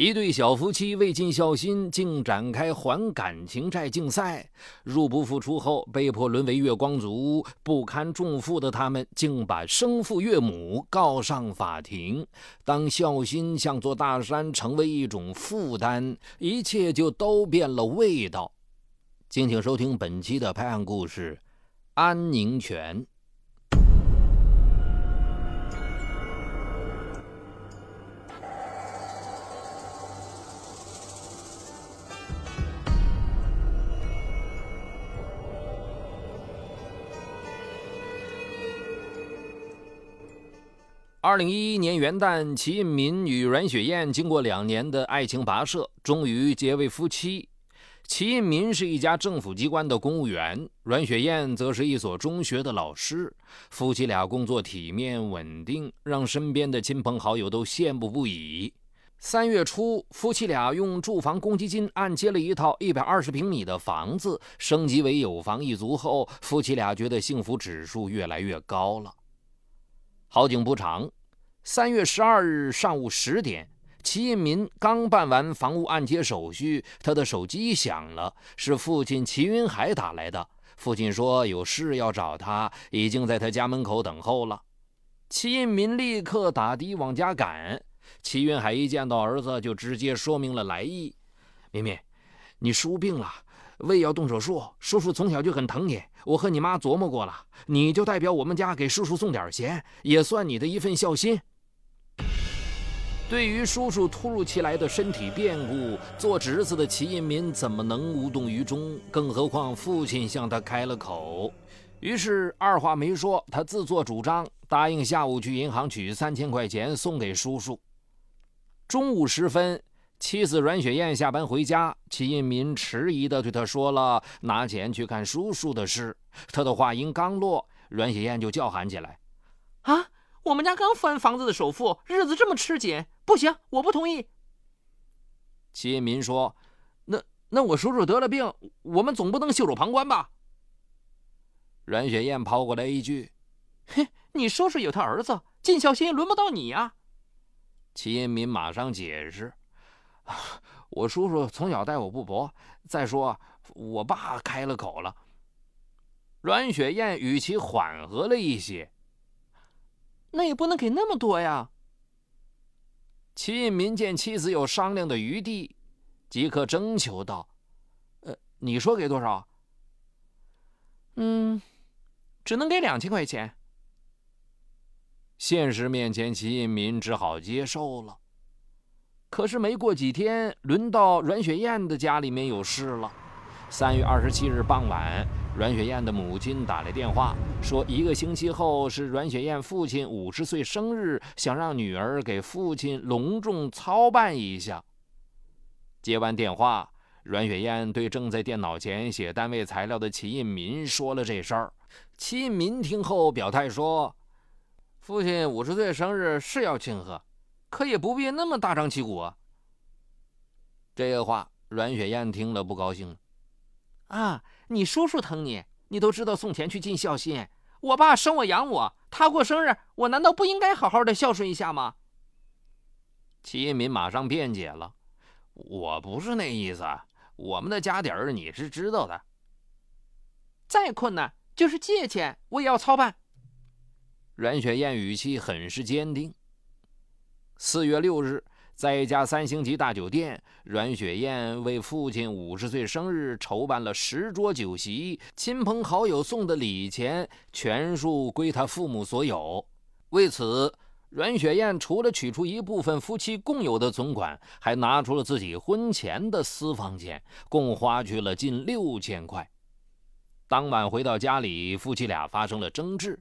一对小夫妻为尽孝心，竟展开还感情债竞赛。入不敷出后，被迫沦为月光族，不堪重负的他们，竟把生父岳母告上法庭。当孝心像座大山，成为一种负担，一切就都变了味道。敬请收听本期的拍案故事，《安宁泉》。二零一一年元旦，齐印民与阮雪燕经过两年的爱情跋涉，终于结为夫妻。齐印民是一家政府机关的公务员，阮雪燕则是一所中学的老师。夫妻俩工作体面稳定，让身边的亲朋好友都羡慕不已。三月初，夫妻俩用住房公积金按揭了一套一百二十平米的房子，升级为有房一族后，夫妻俩觉得幸福指数越来越高了。好景不长，三月十二日上午十点，齐印民刚办完房屋按揭手续，他的手机响了，是父亲齐云海打来的。父亲说有事要找他，已经在他家门口等候了。齐印民立刻打的往家赶。齐云海一见到儿子，就直接说明了来意：“明明，你叔病了。”胃要动手术，叔叔从小就很疼你。我和你妈琢磨过了，你就代表我们家给叔叔送点钱，也算你的一份孝心。对于叔叔突如其来的身体变故，做侄子的齐印民怎么能无动于衷？更何况父亲向他开了口，于是二话没说，他自作主张答应下午去银行取三千块钱送给叔叔。中午时分。妻子阮雪燕下班回家，齐印民迟疑地对他说了拿钱去看叔叔的事。他的话音刚落，阮雪燕就叫喊起来：“啊，我们家刚翻房子的首付，日子这么吃紧，不行，我不同意。”齐印民说：“那那我叔叔得了病，我们总不能袖手旁观吧？”阮雪燕抛过来一句：“嘿，你叔叔有他儿子，尽孝心轮不到你呀。”齐印民马上解释。我叔叔从小待我不薄，再说我爸开了口了。阮雪燕语气缓和了一些，那也不能给那么多呀。齐印民见妻子有商量的余地，即刻征求道：“呃，你说给多少？”“嗯，只能给两千块钱。”现实面前，齐印民只好接受了。可是没过几天，轮到阮雪燕的家里面有事了。三月二十七日傍晚，阮雪燕的母亲打来电话，说一个星期后是阮雪燕父亲五十岁生日，想让女儿给父亲隆重操办一下。接完电话，阮雪燕对正在电脑前写单位材料的齐印民说了这事儿。齐印民听后表态说：“父亲五十岁生日是要庆贺。”可也不必那么大张旗鼓啊！这话阮雪燕听了不高兴了。啊，你叔叔疼你，你都知道送钱去尽孝心。我爸生我养我，他过生日，我难道不应该好好的孝顺一下吗？齐一民马上辩解了：“我不是那意思，我们的家底儿你是知道的。再困难，就是借钱我也要操办。”阮雪燕语气很是坚定。四月六日，在一家三星级大酒店，阮雪燕为父亲五十岁生日筹办了十桌酒席，亲朋好友送的礼钱全数归他父母所有。为此，阮雪燕除了取出一部分夫妻共有的存款，还拿出了自己婚前的私房钱，共花去了近六千块。当晚回到家里，夫妻俩发生了争执。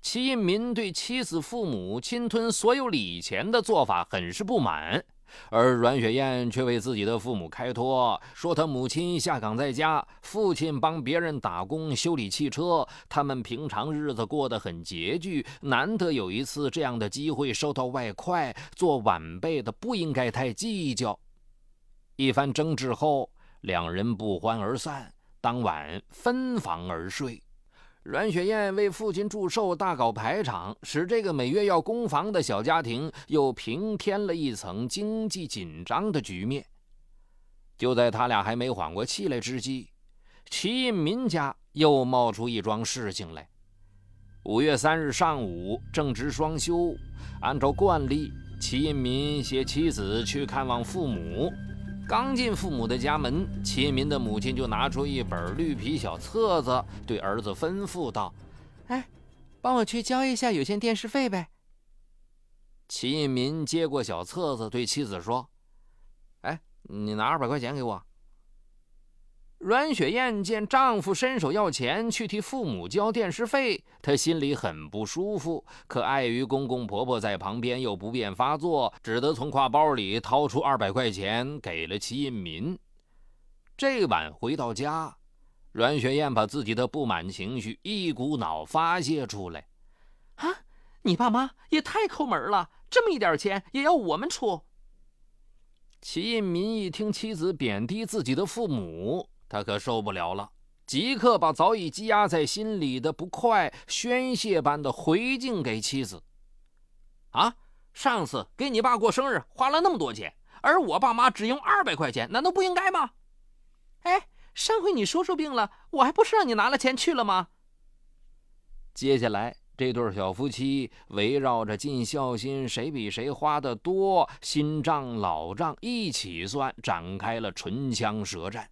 齐一民对妻子父母侵吞所有礼钱的做法很是不满，而阮雪燕却为自己的父母开脱，说他母亲下岗在家，父亲帮别人打工修理汽车，他们平常日子过得很拮据，难得有一次这样的机会收到外快，做晚辈的不应该太计较。一番争执后，两人不欢而散，当晚分房而睡。阮雪燕为父亲祝寿，大搞排场，使这个每月要供房的小家庭又平添了一层经济紧张的局面。就在他俩还没缓过气来之际，齐印民家又冒出一桩事情来。五月三日上午，正值双休，按照惯例，齐印民携妻子去看望父母。刚进父母的家门，齐印民的母亲就拿出一本绿皮小册子，对儿子吩咐道：“哎，帮我去交一下有线电视费呗。”齐印民接过小册子，对妻子说：“哎，你拿二百块钱给我。”阮雪燕见丈夫伸手要钱去替父母交电视费，她心里很不舒服。可碍于公公婆婆在旁边，又不便发作，只得从挎包里掏出二百块钱给了齐印民。这晚回到家，阮雪燕把自己的不满情绪一股脑发泄出来：“啊，你爸妈也太抠门了，这么一点钱也要我们出。”齐印民一听妻子贬低自己的父母。他可受不了了，即刻把早已积压在心里的不快宣泄般的回敬给妻子。啊，上次给你爸过生日花了那么多钱，而我爸妈只用二百块钱，难道不应该吗？哎，上回你叔叔病了，我还不是让你拿了钱去了吗？接下来，这对小夫妻围绕着尽孝心谁比谁花的多，新账老账一起算，展开了唇枪舌战。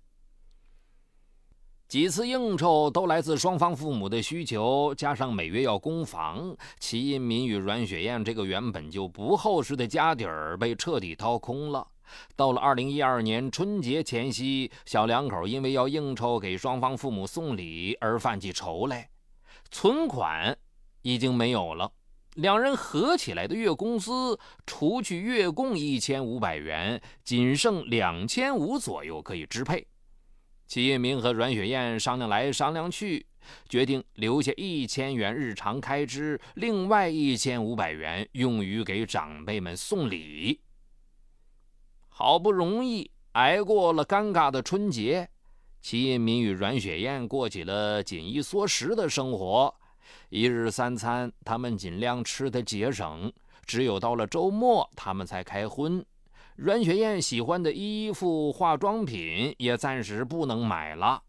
几次应酬都来自双方父母的需求，加上每月要供房，齐一民与阮雪燕这个原本就不厚实的家底儿被彻底掏空了。到了二零一二年春节前夕，小两口因为要应酬给双方父母送礼而犯起愁来，存款已经没有了，两人合起来的月工资除去月供一千五百元，仅剩两千五左右可以支配。齐印明和阮雪燕商量来商量去，决定留下一千元日常开支，另外一千五百元用于给长辈们送礼。好不容易挨过了尴尬的春节，齐一民与阮雪燕过起了紧衣缩食的生活。一日三餐，他们尽量吃得节省，只有到了周末，他们才开荤。阮雪燕喜欢的衣服、化妆品也暂时不能买了。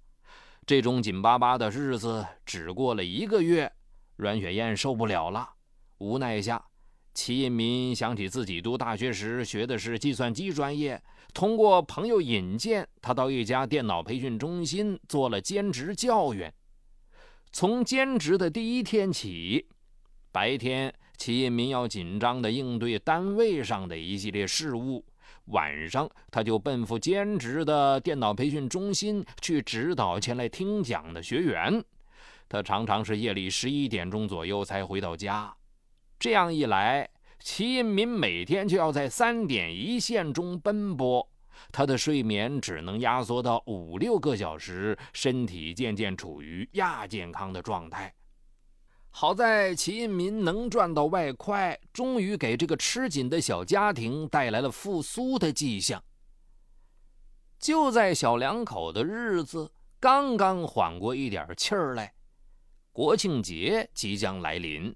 这种紧巴巴的日子只过了一个月，阮雪燕受不了了。无奈下，齐印民想起自己读大学时学的是计算机专业，通过朋友引荐，他到一家电脑培训中心做了兼职教员。从兼职的第一天起，白天齐印民要紧张地应对单位上的一系列事务。晚上，他就奔赴兼职的电脑培训中心去指导前来听讲的学员。他常常是夜里十一点钟左右才回到家。这样一来，齐印民每天就要在三点一线中奔波，他的睡眠只能压缩到五六个小时，身体渐渐处于亚健康的状态。好在齐印民能赚到外快，终于给这个吃紧的小家庭带来了复苏的迹象。就在小两口的日子刚刚缓过一点气儿来，国庆节即将来临，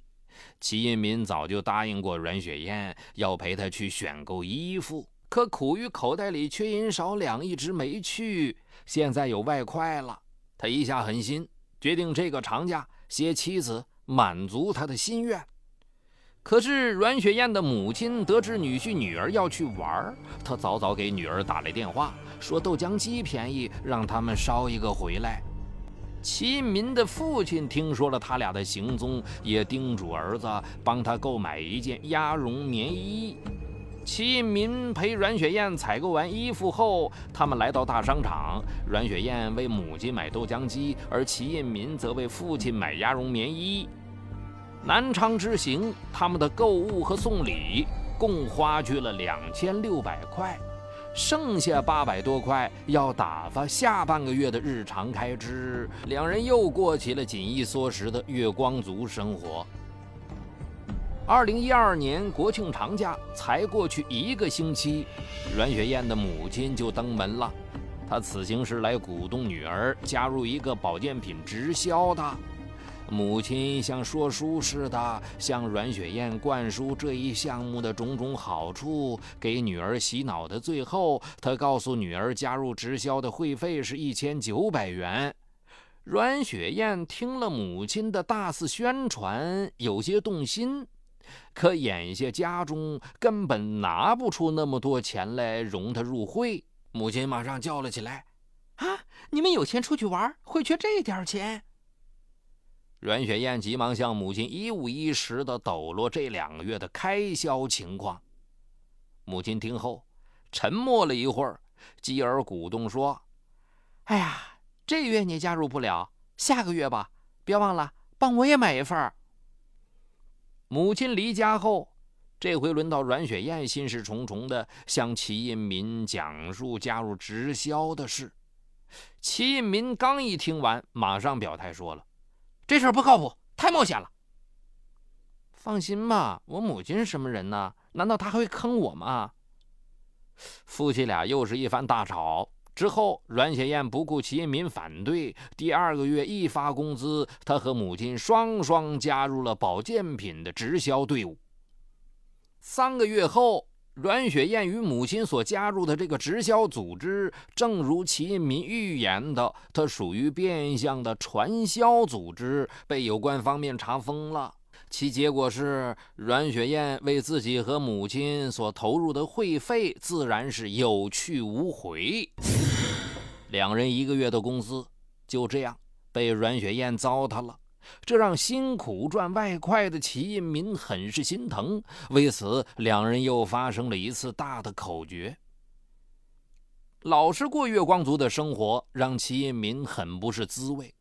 齐印民早就答应过阮雪燕要陪她去选购衣服，可苦于口袋里缺银少两，一直没去。现在有外快了，他一下狠心，决定这个长假携妻子。满足他的心愿，可是阮雪燕的母亲得知女婿女儿要去玩她早早给女儿打来电话，说豆浆机便宜，让他们捎一个回来。齐民的父亲听说了他俩的行踪，也叮嘱儿子帮他购买一件鸭绒棉衣。齐民陪阮雪燕采购完衣服后，他们来到大商场。阮雪燕为母亲买豆浆机，而齐民则为父亲买鸭绒棉衣。南昌之行，他们的购物和送礼共花去了两千六百块，剩下八百多块要打发下半个月的日常开支，两人又过起了紧衣缩食的月光族生活。二零一二年国庆长假才过去一个星期，阮雪燕的母亲就登门了。她此行是来鼓动女儿加入一个保健品直销的。母亲像说书似的，向阮雪燕灌输这一项目的种种好处，给女儿洗脑的最后，她告诉女儿，加入直销的会费是一千九百元。阮雪燕听了母亲的大肆宣传，有些动心，可眼下家中根本拿不出那么多钱来容她入会。母亲马上叫了起来：“啊，你们有钱出去玩，会缺这点钱？”阮雪燕急忙向母亲一五一十地抖落这两个月的开销情况。母亲听后沉默了一会儿，继而鼓动说：“哎呀，这月你加入不了，下个月吧。别忘了帮我也买一份。”母亲离家后，这回轮到阮雪燕心事重重地向齐印民讲述加入直销的事。齐印民刚一听完，马上表态说了。这事儿不靠谱，太冒险了。放心吧，我母亲是什么人呢？难道她还会坑我吗？夫妻俩又是一番大吵之后，阮雪燕不顾齐印民反对，第二个月一发工资，她和母亲双双加入了保健品的直销队伍。三个月后。阮雪燕与母亲所加入的这个直销组织，正如齐印民预言的，它属于变相的传销组织，被有关方面查封了。其结果是，阮雪燕为自己和母亲所投入的会费，自然是有去无回。两人一个月的工资就这样被阮雪燕糟蹋了。这让辛苦赚外快的齐印民很是心疼，为此两人又发生了一次大的口角。老是过月光族的生活让齐印民很不是滋味。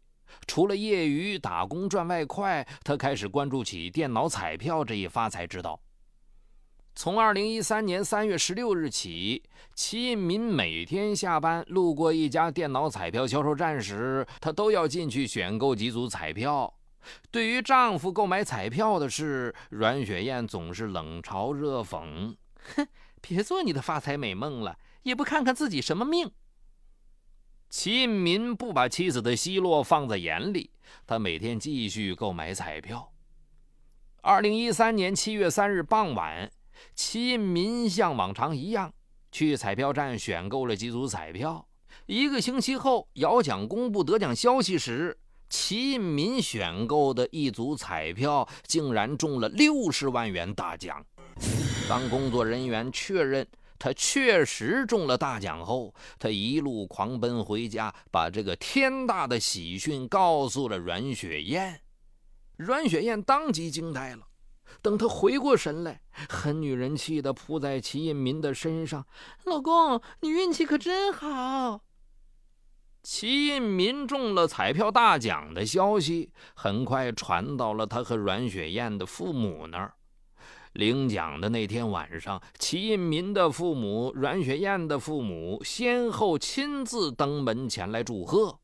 除了业余打工赚外快，他开始关注起电脑彩票这一发财之道。从二零一三年三月十六日起，齐印民每天下班路过一家电脑彩票销售站时，他都要进去选购几组彩票。对于丈夫购买彩票的事，阮雪燕总是冷嘲热讽：“哼，别做你的发财美梦了，也不看看自己什么命。”齐印民不把妻子的奚落放在眼里，他每天继续购买彩票。二零一三年七月三日傍晚。齐印民像往常一样去彩票站选购了几组彩票。一个星期后，摇奖公布得奖消息时，齐印民选购的一组彩票竟然中了六十万元大奖。当工作人员确认他确实中了大奖后，他一路狂奔回家，把这个天大的喜讯告诉了阮雪燕。阮雪燕当即惊呆了。等他回过神来，狠女人气的扑在齐印民的身上：“老公，你运气可真好！”齐印民中了彩票大奖的消息很快传到了他和阮雪燕的父母那儿。领奖的那天晚上，齐印民的父母、阮雪燕的父母先后亲自登门前来祝贺。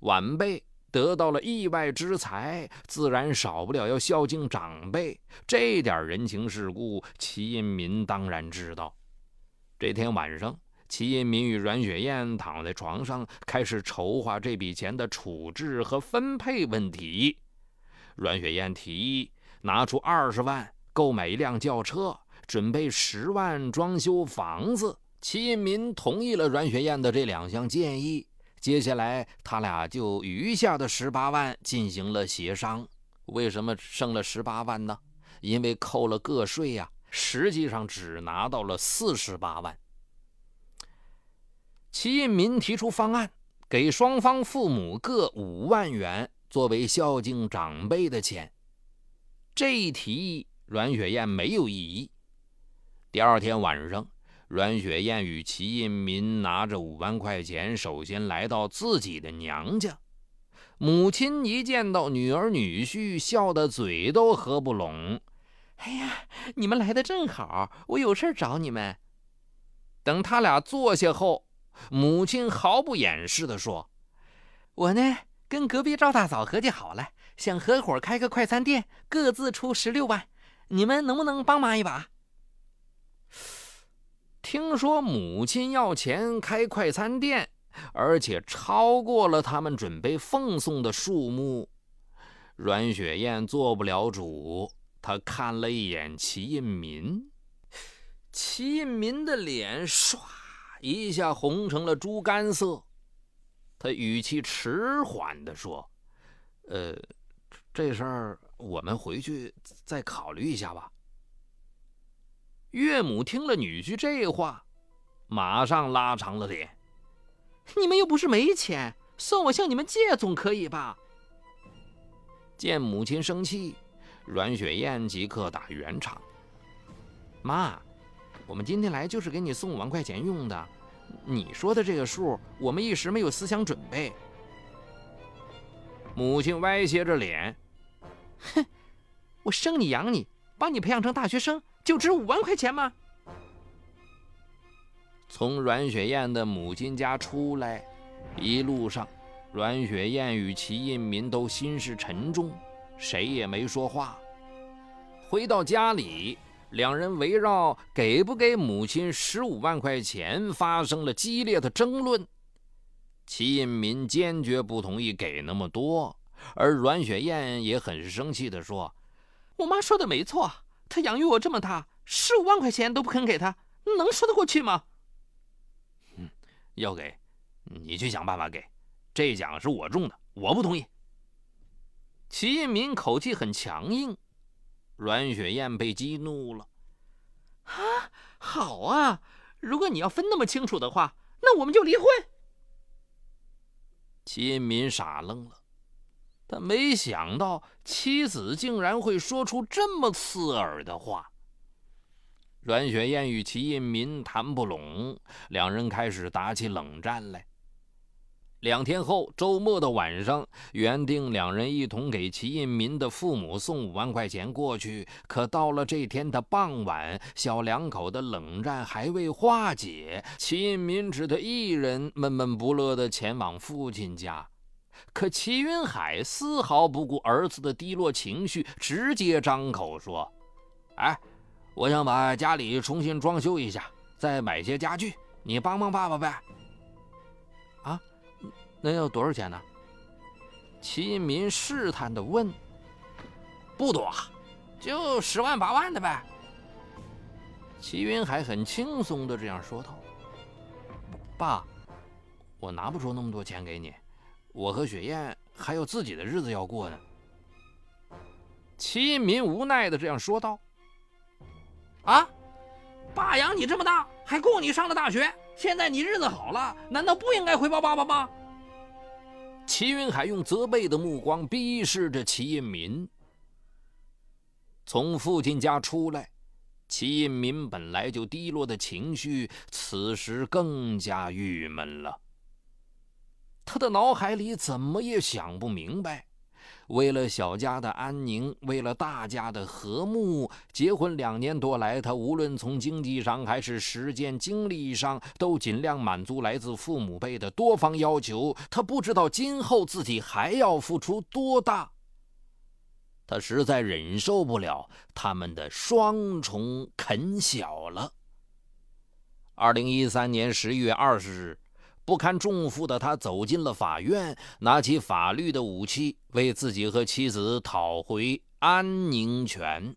晚辈。得到了意外之财，自然少不了要孝敬长辈。这点人情世故，齐印民当然知道。这天晚上，齐印民与阮雪燕躺在床上，开始筹划这笔钱的处置和分配问题。阮雪燕提议拿出二十万购买一辆轿车，准备十万装修房子。齐印民同意了阮雪燕的这两项建议。接下来，他俩就余下的十八万进行了协商。为什么剩了十八万呢？因为扣了个税呀，实际上只拿到了四十八万。齐印民提出方案，给双方父母各五万元作为孝敬长辈的钱。这一提议，阮雪燕没有异议。第二天晚上。阮雪燕与齐印民拿着五万块钱，首先来到自己的娘家。母亲一见到女儿女婿，笑得嘴都合不拢。哎呀，你们来的正好，我有事找你们。等他俩坐下后，母亲毫不掩饰地说：“我呢，跟隔壁赵大嫂合计好了，想合伙开个快餐店，各自出十六万，你们能不能帮忙一把？”听说母亲要钱开快餐店，而且超过了他们准备奉送的数目，阮雪燕做不了主，她看了一眼齐印民，齐印民的脸唰一下红成了猪肝色。他语气迟缓地说：“呃，这事儿我们回去再考虑一下吧。”岳母听了女婿这话，马上拉长了脸：“你们又不是没钱，算我向你们借总可以吧？”见母亲生气，阮雪燕即刻打圆场：“妈，我们今天来就是给你送五万块钱用的。”你说的这个数，我们一时没有思想准备。母亲歪斜着脸，哼，我生你养你，把你培养成大学生，就值五万块钱吗？从阮雪燕的母亲家出来，一路上，阮雪燕与齐印民都心事沉重，谁也没说话。回到家里。两人围绕给不给母亲十五万块钱发生了激烈的争论。齐印民坚决不同意给那么多，而阮雪燕也很是生气地说：“我妈说的没错，她养育我这么大，十五万块钱都不肯给她，能说得过去吗？”“嗯，要给，你去想办法给。这奖是我中的，我不同意。”齐印民口气很强硬。阮雪燕被激怒了，啊，好啊！如果你要分那么清楚的话，那我们就离婚。秦民傻愣了，他没想到妻子竟然会说出这么刺耳的话。阮雪燕与齐印民谈不拢，两人开始打起冷战来。两天后，周末的晚上，原定两人一同给齐印民的父母送五万块钱过去。可到了这天的傍晚，小两口的冷战还未化解，齐印民只得一人闷闷不乐地前往父亲家。可齐云海丝毫不顾儿子的低落情绪，直接张口说：“哎，我想把家里重新装修一下，再买些家具，你帮帮爸爸呗。”那要多少钱呢？齐民试探的问。不多，就十万八万的呗。齐云海很轻松的这样说道：“爸，我拿不出那么多钱给你，我和雪燕还有自己的日子要过呢。”齐民无奈的这样说道：“啊，爸养你这么大，还供你上了大学，现在你日子好了，难道不应该回报爸爸吗？”齐云海用责备的目光逼视着齐印民。从父亲家出来，齐印民本来就低落的情绪，此时更加郁闷了。他的脑海里怎么也想不明白。为了小家的安宁，为了大家的和睦，结婚两年多来，他无论从经济上还是时间精力上，都尽量满足来自父母辈的多方要求。他不知道今后自己还要付出多大，他实在忍受不了他们的双重啃小了。二零一三年十一月二十日。不堪重负的他走进了法院，拿起法律的武器，为自己和妻子讨回安宁权。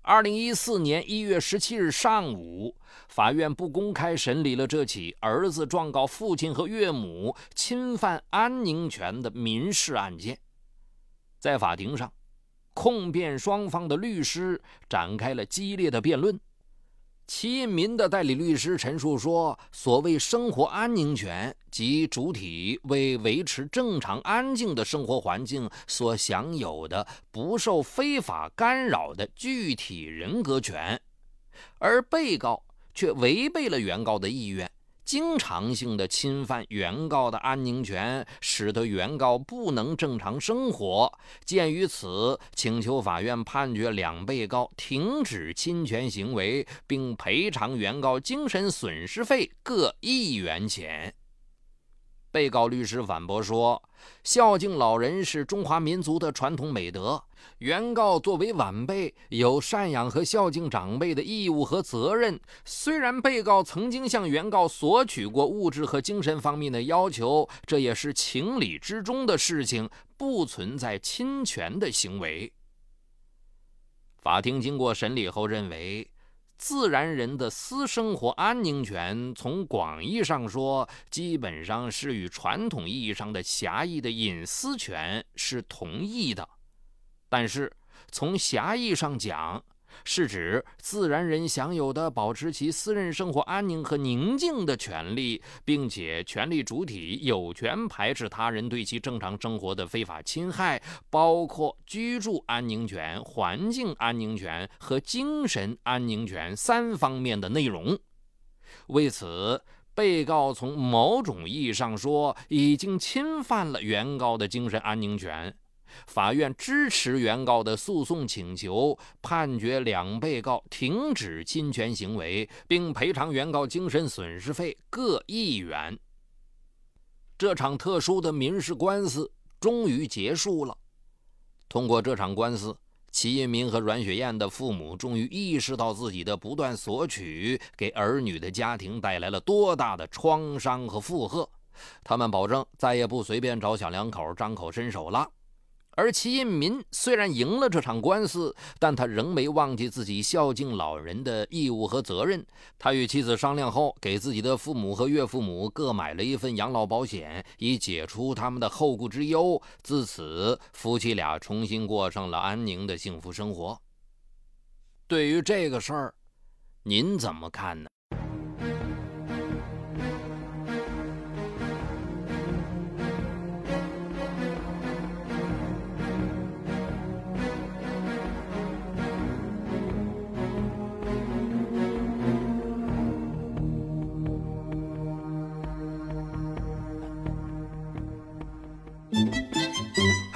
二零一四年一月十七日上午，法院不公开审理了这起儿子状告父亲和岳母侵犯安宁权的民事案件。在法庭上，控辩双方的律师展开了激烈的辩论。齐印民的代理律师陈述说：“所谓生活安宁权，即主体为维持正常安静的生活环境所享有的不受非法干扰的具体人格权，而被告却违背了原告的意愿。”经常性的侵犯原告的安宁权，使得原告不能正常生活。鉴于此，请求法院判决两被告停止侵权行为，并赔偿原告精神损失费各一元钱。被告律师反驳说：“孝敬老人是中华民族的传统美德，原告作为晚辈有赡养和孝敬长辈的义务和责任。虽然被告曾经向原告索取过物质和精神方面的要求，这也是情理之中的事情，不存在侵权的行为。”法庭经过审理后认为。自然人的私生活安宁权，从广义上说，基本上是与传统意义上的狭义的隐私权是同义的。但是，从狭义上讲，是指自然人享有的保持其私人生活安宁和宁静的权利，并且权利主体有权排斥他人对其正常生活的非法侵害，包括居住安宁权、环境安宁权和精神安宁权三方面的内容。为此，被告从某种意义上说，已经侵犯了原告的精神安宁权。法院支持原告的诉讼请求，判决两被告停止侵权行为，并赔偿原告精神损失费各一元。这场特殊的民事官司终于结束了。通过这场官司，齐一民和阮雪燕的父母终于意识到自己的不断索取给儿女的家庭带来了多大的创伤和负荷。他们保证再也不随便找小两口张口伸手了。而齐印民虽然赢了这场官司，但他仍没忘记自己孝敬老人的义务和责任。他与妻子商量后，给自己的父母和岳父母各买了一份养老保险，以解除他们的后顾之忧。自此，夫妻俩重新过上了安宁的幸福生活。对于这个事儿，您怎么看呢？